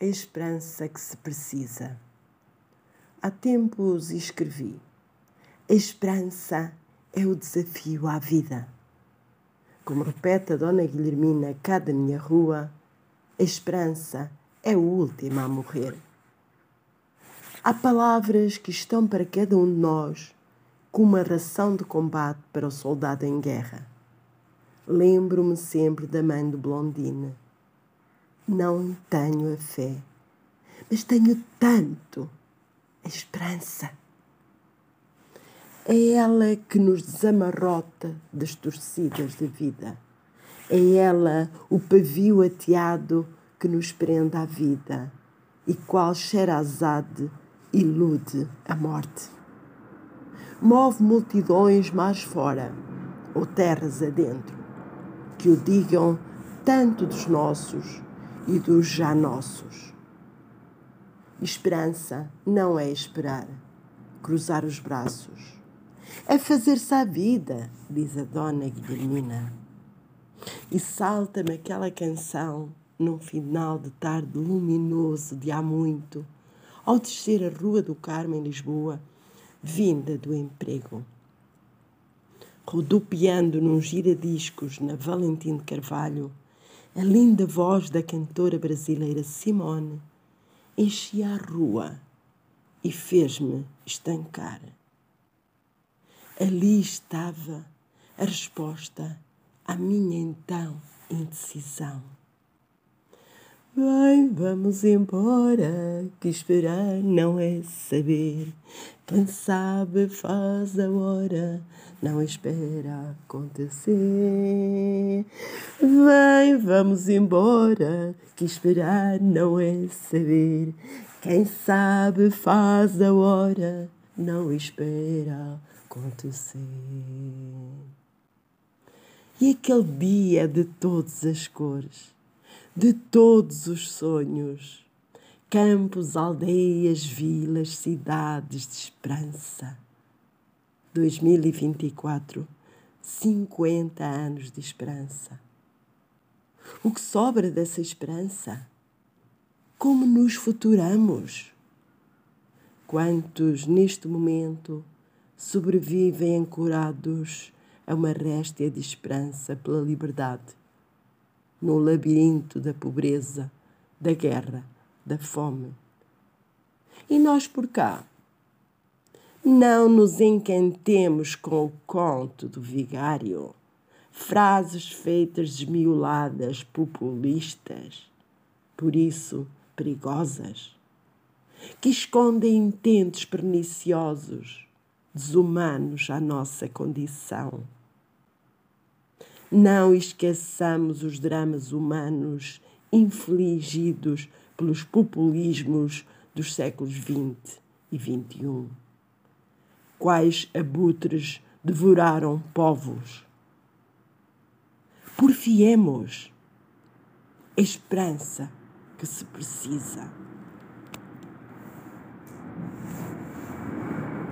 a esperança que se precisa. Há tempos escrevi: a esperança é o desafio à vida. Como repete a Dona Guilhermina cá da minha rua, a esperança é o último a morrer. Há palavras que estão para cada um de nós como uma ração de combate para o soldado em guerra. Lembro-me sempre da mãe do Blondine não tenho a fé, mas tenho tanto a esperança. É ela que nos desamarrota das torcidas da vida. É ela o pavio ateado que nos prende à vida e qual Sherazade ilude a morte. Move multidões mais fora ou terras adentro, que o digam tanto dos nossos e dos já nossos. Esperança não é esperar, cruzar os braços. É fazer-se à vida, diz a dona Guilhermina. E salta-me aquela canção num final de tarde luminoso de há muito, ao descer a Rua do Carmo em Lisboa, vinda do emprego. Rodopiando num giradiscos na Valentim de Carvalho, a linda voz da cantora brasileira Simone enchia a rua e fez-me estancar. Ali estava a resposta à minha então indecisão. Vai, vamos embora, que esperar não é saber. Quem sabe faz a hora, não espera acontecer. Vem, vamos embora, que esperar não é saber. Quem sabe faz a hora, não espera acontecer. E aquele dia de todas as cores de todos os sonhos, campos, aldeias, vilas, cidades de esperança. 2024, 50 anos de esperança. O que sobra dessa esperança? Como nos futuramos? Quantos neste momento sobrevivem ancorados a uma réstia de esperança pela liberdade? No labirinto da pobreza, da guerra, da fome. E nós por cá? Não nos encantemos com o conto do vigário, frases feitas desmioladas, populistas, por isso perigosas, que escondem intentos perniciosos, desumanos à nossa condição não esqueçamos os dramas humanos infligidos pelos populismos dos séculos XX e XXI. Quais abutres devoraram povos? Porfiemos a esperança que se precisa.